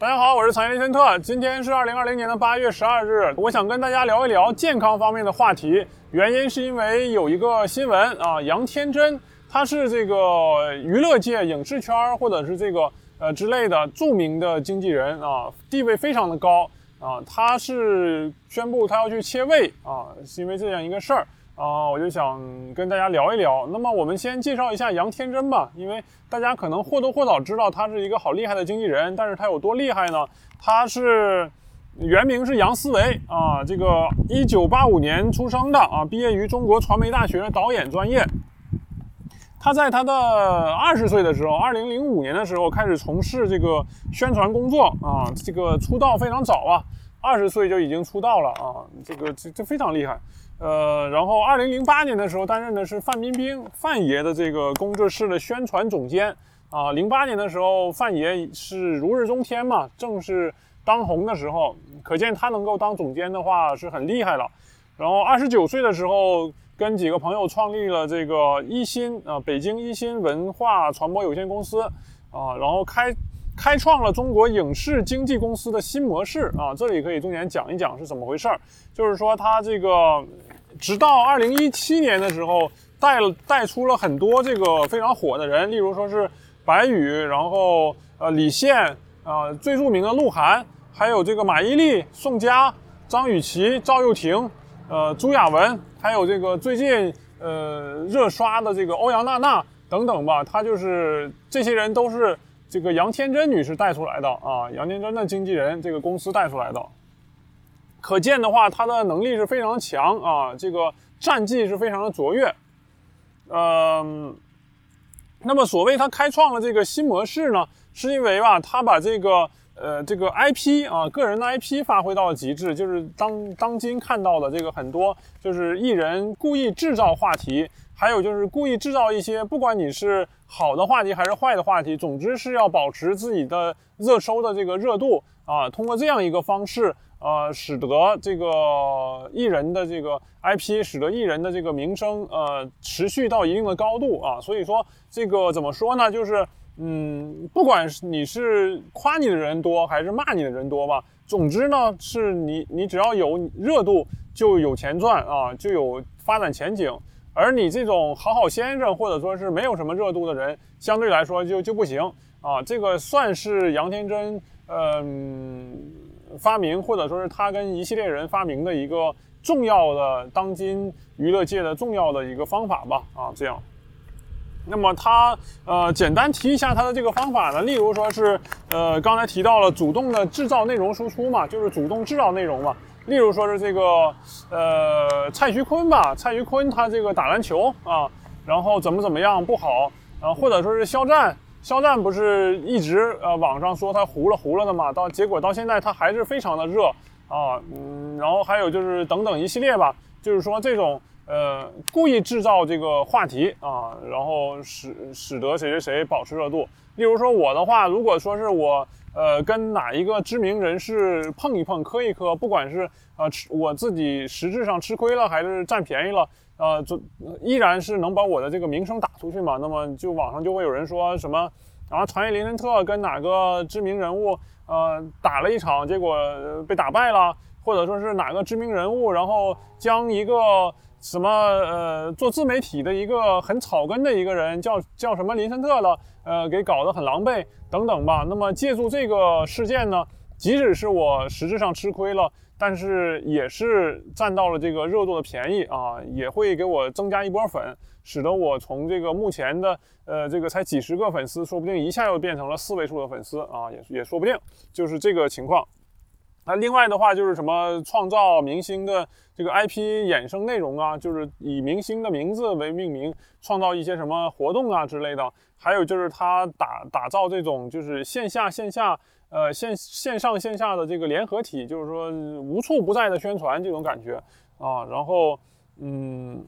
大家好，我是产业雷森特。今天是二零二零年的八月十二日，我想跟大家聊一聊健康方面的话题。原因是因为有一个新闻啊，杨天真，他是这个娱乐界、影视圈或者是这个呃之类的著名的经纪人啊，地位非常的高啊。他是宣布他要去切胃啊，是因为这样一个事儿。啊，我就想跟大家聊一聊。那么我们先介绍一下杨天真吧，因为大家可能或多或少知道他是一个好厉害的经纪人，但是他有多厉害呢？他是原名是杨思维啊，这个一九八五年出生的啊，毕业于中国传媒大学导演专业。他在他的二十岁的时候，二零零五年的时候开始从事这个宣传工作啊，这个出道非常早啊，二十岁就已经出道了啊，这个这这非常厉害。呃，然后二零零八年的时候担任的是范冰冰范爷的这个工作室的宣传总监啊。零八年的时候，范爷是如日中天嘛，正是当红的时候，可见他能够当总监的话是很厉害了。然后二十九岁的时候，跟几个朋友创立了这个一心啊，北京一心文化传播有限公司啊，然后开开创了中国影视经纪公司的新模式啊。这里可以重点讲一讲是怎么回事儿，就是说他这个。直到二零一七年的时候，带了带出了很多这个非常火的人，例如说是白宇，然后呃李现啊，最著名的鹿晗，还有这个马伊琍、宋佳、张雨绮、赵又廷，呃朱亚文，还有这个最近呃热刷的这个欧阳娜娜等等吧。他就是这些人都是这个杨天真女士带出来的啊，杨天真的经纪人这个公司带出来的。可见的话，他的能力是非常强啊，这个战绩是非常的卓越。嗯，那么所谓他开创了这个新模式呢，是因为吧，他把这个呃这个 IP 啊，个人的 IP 发挥到了极致，就是当当今看到的这个很多就是艺人故意制造话题，还有就是故意制造一些不管你是好的话题还是坏的话题，总之是要保持自己的热搜的这个热度啊，通过这样一个方式。呃，使得这个艺人的这个 IP，使得艺人的这个名声，呃，持续到一定的高度啊。所以说，这个怎么说呢？就是，嗯，不管是你是夸你的人多，还是骂你的人多吧，总之呢，是你你只要有热度，就有钱赚啊，就有发展前景。而你这种好好先生，或者说是没有什么热度的人，相对来说就就不行啊。这个算是杨天真，嗯。发明或者说是他跟一系列人发明的一个重要的当今娱乐界的重要的一个方法吧啊，这样。那么他呃简单提一下他的这个方法呢，例如说是呃刚才提到了主动的制造内容输出嘛，就是主动制造内容嘛。例如说是这个呃蔡徐坤吧，蔡徐坤他这个打篮球啊，然后怎么怎么样不好啊，或者说是肖战。肖战不是一直呃网上说他糊了糊了的嘛？到结果到现在他还是非常的热啊，嗯，然后还有就是等等一系列吧，就是说这种呃故意制造这个话题啊，然后使使得谁谁谁保持热度。例如说我的话，如果说是我呃跟哪一个知名人士碰一碰磕一磕，不管是呃吃我自己实质上吃亏了还是占便宜了。呃，就依然是能把我的这个名声打出去嘛？那么就网上就会有人说什么，然后传言林森特跟哪个知名人物呃打了一场，结果被打败了，或者说是哪个知名人物，然后将一个什么呃做自媒体的一个很草根的一个人叫叫什么林森特了，呃给搞得很狼狈等等吧。那么借助这个事件呢，即使是我实质上吃亏了。但是也是占到了这个热度的便宜啊，也会给我增加一波粉，使得我从这个目前的呃这个才几十个粉丝，说不定一下又变成了四位数的粉丝啊，也也说不定，就是这个情况。那另外的话就是什么创造明星的这个 IP 衍生内容啊，就是以明星的名字为命名，创造一些什么活动啊之类的。还有就是他打打造这种就是线下线下。呃，线线上线下的这个联合体，就是说无处不在的宣传这种感觉啊。然后，嗯，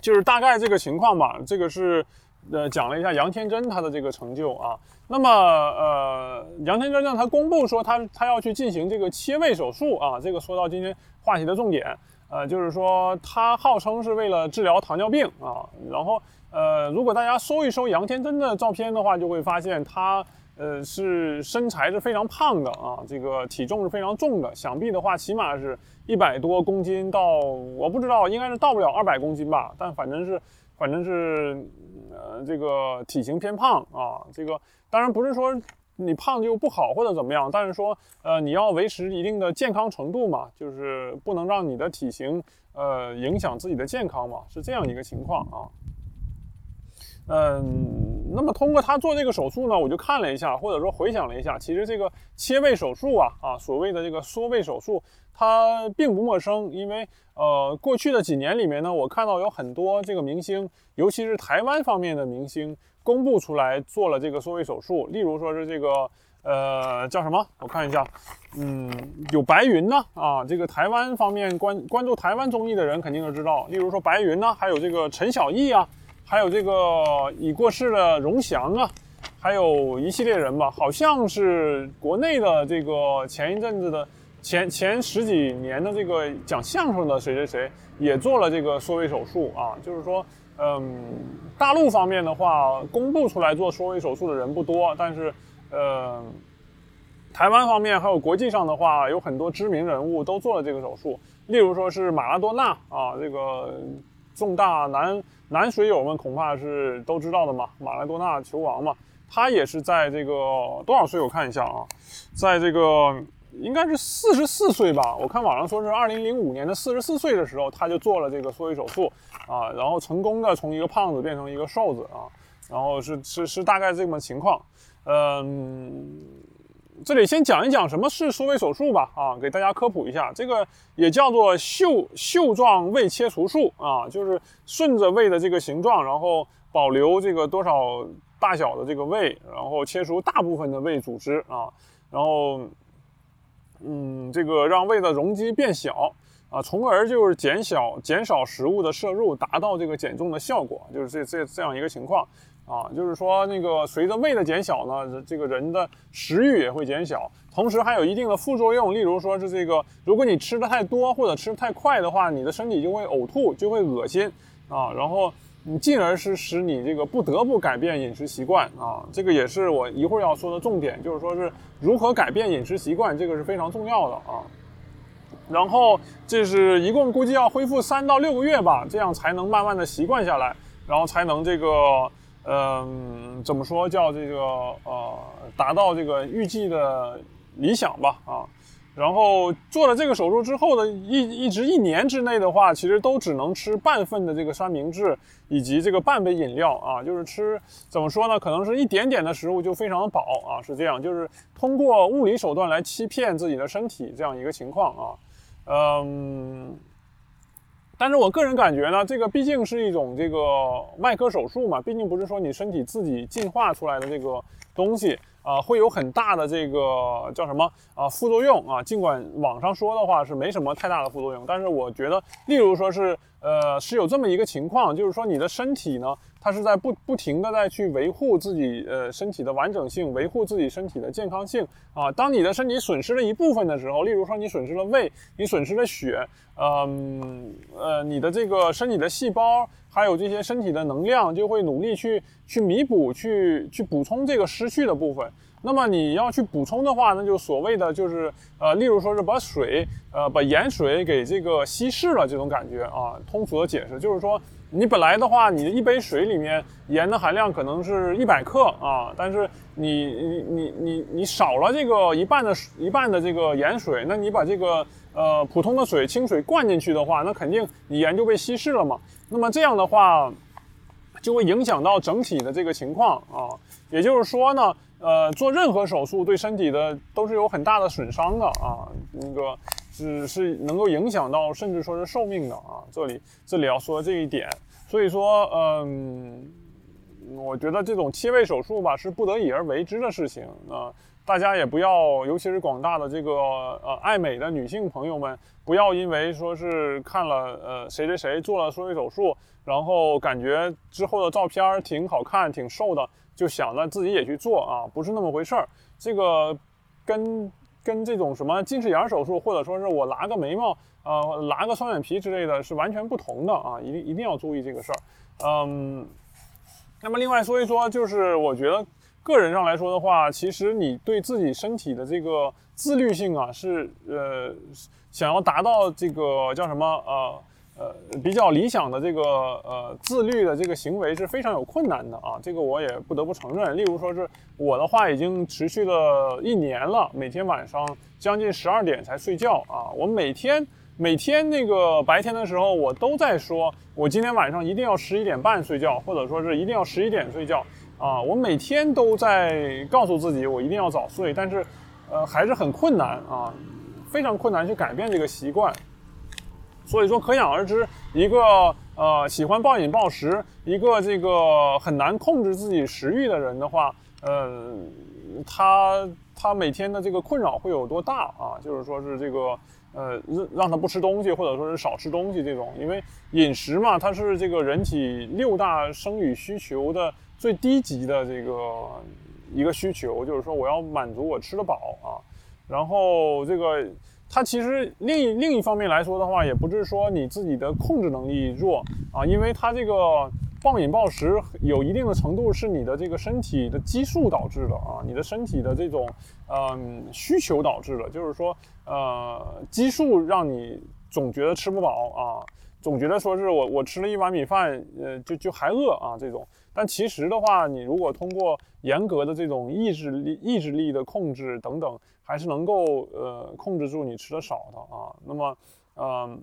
就是大概这个情况吧。这个是呃讲了一下杨天真他的这个成就啊。那么呃，杨天真呢，他公布说他他要去进行这个切胃手术啊。这个说到今天话题的重点，呃，就是说他号称是为了治疗糖尿病啊。然后呃，如果大家搜一搜杨天真的照片的话，就会发现他。呃，是身材是非常胖的啊，这个体重是非常重的，想必的话起码是一百多公斤到，我不知道，应该是到不了二百公斤吧，但反正是，反正是，呃，这个体型偏胖啊，这个当然不是说你胖就不好或者怎么样，但是说，呃，你要维持一定的健康程度嘛，就是不能让你的体型，呃，影响自己的健康嘛，是这样一个情况啊。嗯，那么通过他做这个手术呢，我就看了一下，或者说回想了一下，其实这个切胃手术啊，啊，所谓的这个缩胃手术，它并不陌生，因为呃，过去的几年里面呢，我看到有很多这个明星，尤其是台湾方面的明星，公布出来做了这个缩胃手术，例如说是这个呃叫什么？我看一下，嗯，有白云呢，啊，这个台湾方面关关注台湾综艺的人肯定都知道，例如说白云呢，还有这个陈小艺啊。还有这个已过世的荣祥啊，还有一系列人吧，好像是国内的这个前一阵子的前前十几年的这个讲相声的谁谁谁也做了这个缩胃手术啊。就是说，嗯，大陆方面的话，公布出来做缩胃手术的人不多，但是，呃，台湾方面还有国际上的话，有很多知名人物都做了这个手术，例如说是马拉多纳啊，这个。重大男男水友们恐怕是都知道的嘛，马拉多纳球王嘛，他也是在这个多少岁？我看一下啊，在这个应该是四十四岁吧。我看网上说是二零零五年的四十四岁的时候，他就做了这个缩胃手术啊，然后成功的从一个胖子变成一个瘦子啊，然后是是是大概这么情况，嗯。这里先讲一讲什么是缩胃手术吧，啊，给大家科普一下，这个也叫做袖袖状胃切除术啊，就是顺着胃的这个形状，然后保留这个多少大小的这个胃，然后切除大部分的胃组织啊，然后，嗯，这个让胃的容积变小啊，从而就是减小减少食物的摄入，达到这个减重的效果，就是这这这样一个情况。啊，就是说那个随着胃的减小呢，这个人的食欲也会减小，同时还有一定的副作用，例如说是这个，如果你吃的太多或者吃的太快的话，你的身体就会呕吐，就会恶心啊，然后你进而是使你这个不得不改变饮食习惯啊，这个也是我一会儿要说的重点，就是说是如何改变饮食习惯，这个是非常重要的啊。然后这是一共估计要恢复三到六个月吧，这样才能慢慢的习惯下来，然后才能这个。嗯，怎么说叫这个呃，达到这个预计的理想吧啊。然后做了这个手术之后的一一直一年之内的话，其实都只能吃半份的这个三明治以及这个半杯饮料啊，就是吃怎么说呢？可能是一点点的食物就非常的饱啊，是这样，就是通过物理手段来欺骗自己的身体这样一个情况啊，嗯。但是我个人感觉呢，这个毕竟是一种这个外科手术嘛，毕竟不是说你身体自己进化出来的这个东西啊，会有很大的这个叫什么啊副作用啊。尽管网上说的话是没什么太大的副作用，但是我觉得，例如说是呃是有这么一个情况，就是说你的身体呢。它是在不不停的在去维护自己呃身体的完整性，维护自己身体的健康性啊。当你的身体损失了一部分的时候，例如说你损失了胃，你损失了血，嗯呃，你的这个身体的细胞还有这些身体的能量就会努力去去弥补，去去补充这个失去的部分。那么你要去补充的话，那就所谓的就是呃，例如说是把水呃把盐水给这个稀释了这种感觉啊。通俗的解释就是说。你本来的话，你的一杯水里面盐的含量可能是一百克啊，但是你你你你你少了这个一半的一半的这个盐水，那你把这个呃普通的水清水灌进去的话，那肯定你盐就被稀释了嘛。那么这样的话，就会影响到整体的这个情况啊。也就是说呢，呃，做任何手术对身体的都是有很大的损伤的啊，那个。只是能够影响到，甚至说是寿命的啊！这里这里要说这一点，所以说，嗯，我觉得这种切胃手术吧，是不得已而为之的事情啊。大家也不要，尤其是广大的这个呃爱美的女性朋友们，不要因为说是看了呃谁谁谁做了缩胃手术，然后感觉之后的照片挺好看、挺瘦的，就想着自己也去做啊，不是那么回事儿。这个跟。跟这种什么近视眼手术，或者说是我拉个眉毛，呃，拉个双眼皮之类的是完全不同的啊，一定一定要注意这个事儿。嗯，那么另外说一说，就是我觉得个人上来说的话，其实你对自己身体的这个自律性啊，是呃想要达到这个叫什么呃。呃，比较理想的这个呃自律的这个行为是非常有困难的啊，这个我也不得不承认。例如说是我的话，已经持续了一年了，每天晚上将近十二点才睡觉啊。我每天每天那个白天的时候，我都在说，我今天晚上一定要十一点半睡觉，或者说是一定要十一点睡觉啊。我每天都在告诉自己，我一定要早睡，但是呃还是很困难啊，非常困难去改变这个习惯。所以说，可想而知，一个呃喜欢暴饮暴食，一个这个很难控制自己食欲的人的话，呃，他他每天的这个困扰会有多大啊？就是说是这个呃让让他不吃东西，或者说是少吃东西这种，因为饮食嘛，它是这个人体六大生理需求的最低级的这个一个需求，就是说我要满足我吃得饱啊，然后这个。它其实另另一方面来说的话，也不是说你自己的控制能力弱啊，因为它这个暴饮暴食有一定的程度是你的这个身体的激素导致的啊，你的身体的这种嗯需求导致的，就是说呃激素让你总觉得吃不饱啊，总觉得说是我我吃了一碗米饭，呃就就还饿啊这种，但其实的话，你如果通过严格的这种意志力意志力的控制等等。还是能够呃控制住你吃的少的啊。那么，嗯，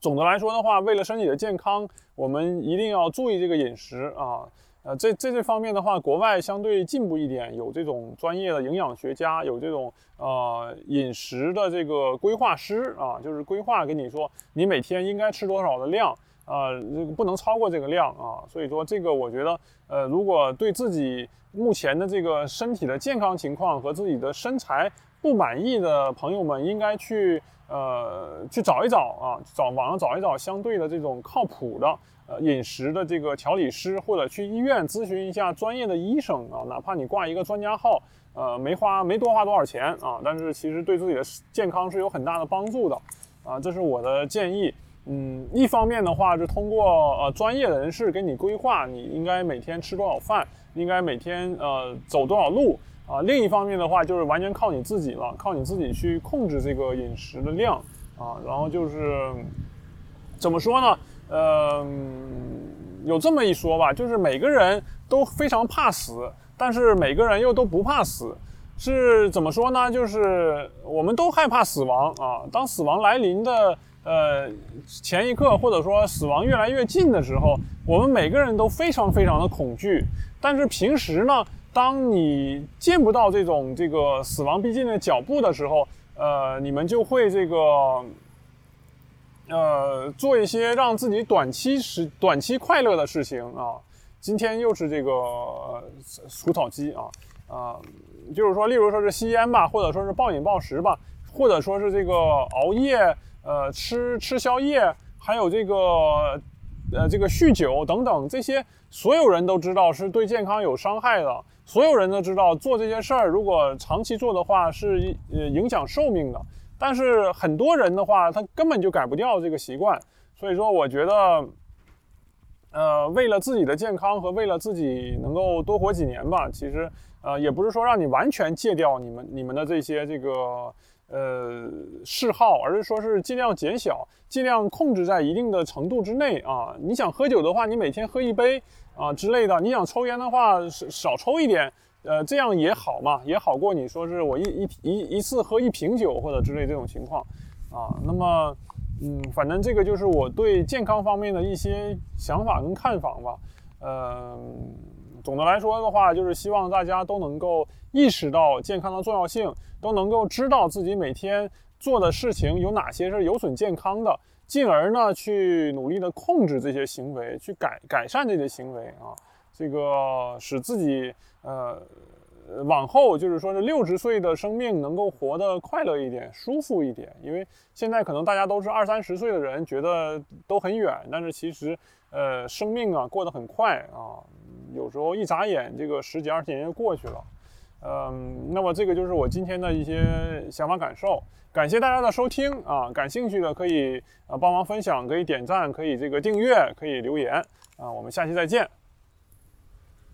总的来说的话，为了身体的健康，我们一定要注意这个饮食啊。呃，这这这方面的话，国外相对进步一点，有这种专业的营养学家，有这种呃饮食的这个规划师啊，就是规划给你说你每天应该吃多少的量啊，这个不能超过这个量啊。所以说这个我觉得，呃，如果对自己目前的这个身体的健康情况和自己的身材不满意的朋友们，应该去呃去找一找啊，找网上找一找相对的这种靠谱的呃饮食的这个调理师，或者去医院咨询一下专业的医生啊，哪怕你挂一个专家号，呃没花没多花多少钱啊，但是其实对自己的健康是有很大的帮助的啊，这是我的建议。嗯，一方面的话是通过呃专业人士给你规划，你应该每天吃多少饭，应该每天呃走多少路啊。另一方面的话就是完全靠你自己了，靠你自己去控制这个饮食的量啊。然后就是怎么说呢？呃，有这么一说吧，就是每个人都非常怕死，但是每个人又都不怕死，是怎么说呢？就是我们都害怕死亡啊。当死亡来临的。呃，前一刻或者说死亡越来越近的时候，我们每个人都非常非常的恐惧。但是平时呢，当你见不到这种这个死亡逼近的脚步的时候，呃，你们就会这个，呃，做一些让自己短期时短期快乐的事情啊。今天又是这个除草机啊，啊，就是说，例如说是吸烟吧，或者说是暴饮暴食吧，或者说是这个熬夜。呃，吃吃宵夜，还有这个，呃，这个酗酒等等，这些所有人都知道是对健康有伤害的。所有人都知道做这些事儿，如果长期做的话，是呃影响寿命的。但是很多人的话，他根本就改不掉这个习惯。所以说，我觉得，呃，为了自己的健康和为了自己能够多活几年吧，其实，呃，也不是说让你完全戒掉你们你们的这些这个。呃，嗜好，而是说是尽量减小，尽量控制在一定的程度之内啊。你想喝酒的话，你每天喝一杯啊之类的；你想抽烟的话，少少抽一点，呃，这样也好嘛，也好过你说是我一一一一次喝一瓶酒或者之类这种情况啊。那么，嗯，反正这个就是我对健康方面的一些想法跟看法吧。嗯，总的来说的话，就是希望大家都能够意识到健康的重要性。都能够知道自己每天做的事情有哪些是有损健康的，进而呢去努力的控制这些行为，去改改善这些行为啊，这个使自己呃往后就是说是六十岁的生命能够活得快乐一点、舒服一点。因为现在可能大家都是二三十岁的人，觉得都很远，但是其实呃生命啊过得很快啊，有时候一眨眼这个十几二十年就过去了。嗯，那么这个就是我今天的一些想法感受，感谢大家的收听啊！感兴趣的可以啊帮忙分享，可以点赞，可以这个订阅，可以留言啊！我们下期再见。